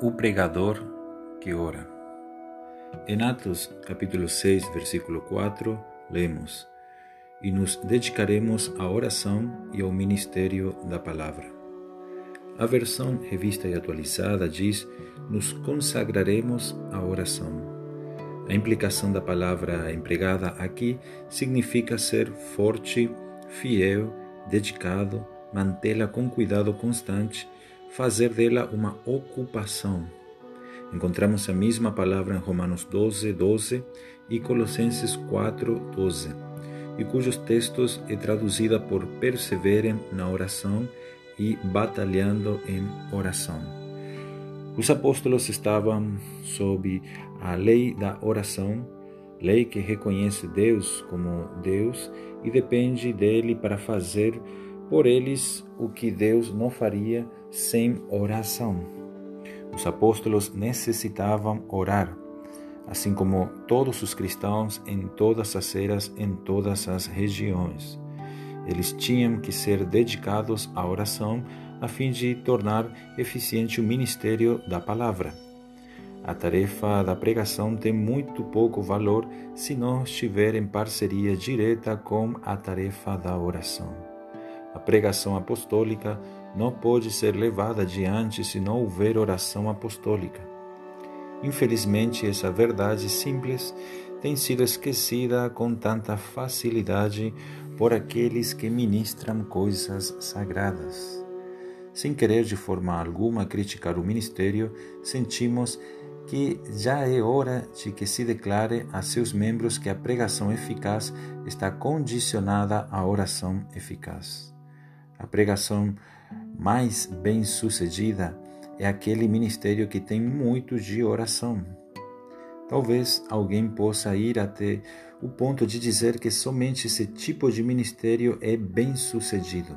O pregador que ora. Em Atos capítulo 6, versículo 4, lemos: E nos dedicaremos à oração e ao ministério da palavra. A versão revista e atualizada diz: Nos consagraremos à oração. A implicação da palavra empregada aqui significa ser forte, fiel, dedicado, mantê-la com cuidado constante, fazer dela uma ocupação. Encontramos a mesma palavra em Romanos 12, 12 e Colossenses 4, 12, e cujos textos é traduzida por perseverem na oração e batalhando em oração. Os apóstolos estavam sob a lei da oração, lei que reconhece Deus como Deus e depende dele para fazer por eles o que Deus não faria sem oração. Os apóstolos necessitavam orar, assim como todos os cristãos em todas as eras, em todas as regiões. Eles tinham que ser dedicados à oração a fim de tornar eficiente o ministério da palavra. A tarefa da pregação tem muito pouco valor se não estiver em parceria direta com a tarefa da oração. A pregação apostólica não pode ser levada adiante se não houver oração apostólica. Infelizmente, essa verdade simples tem sido esquecida com tanta facilidade por aqueles que ministram coisas sagradas. Sem querer de forma alguma criticar o ministério, sentimos que já é hora de que se declare a seus membros que a pregação eficaz está condicionada à oração eficaz. A pregação mais bem-sucedida é aquele ministério que tem muito de oração. Talvez alguém possa ir até o ponto de dizer que somente esse tipo de ministério é bem-sucedido.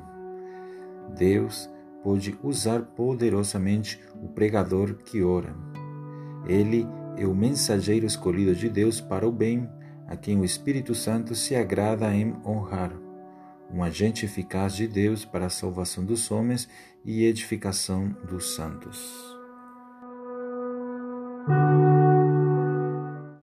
Deus pode usar poderosamente o pregador que ora. Ele é o mensageiro escolhido de Deus para o bem, a quem o Espírito Santo se agrada em honrar, um agente eficaz de Deus para a salvação dos homens e edificação dos santos.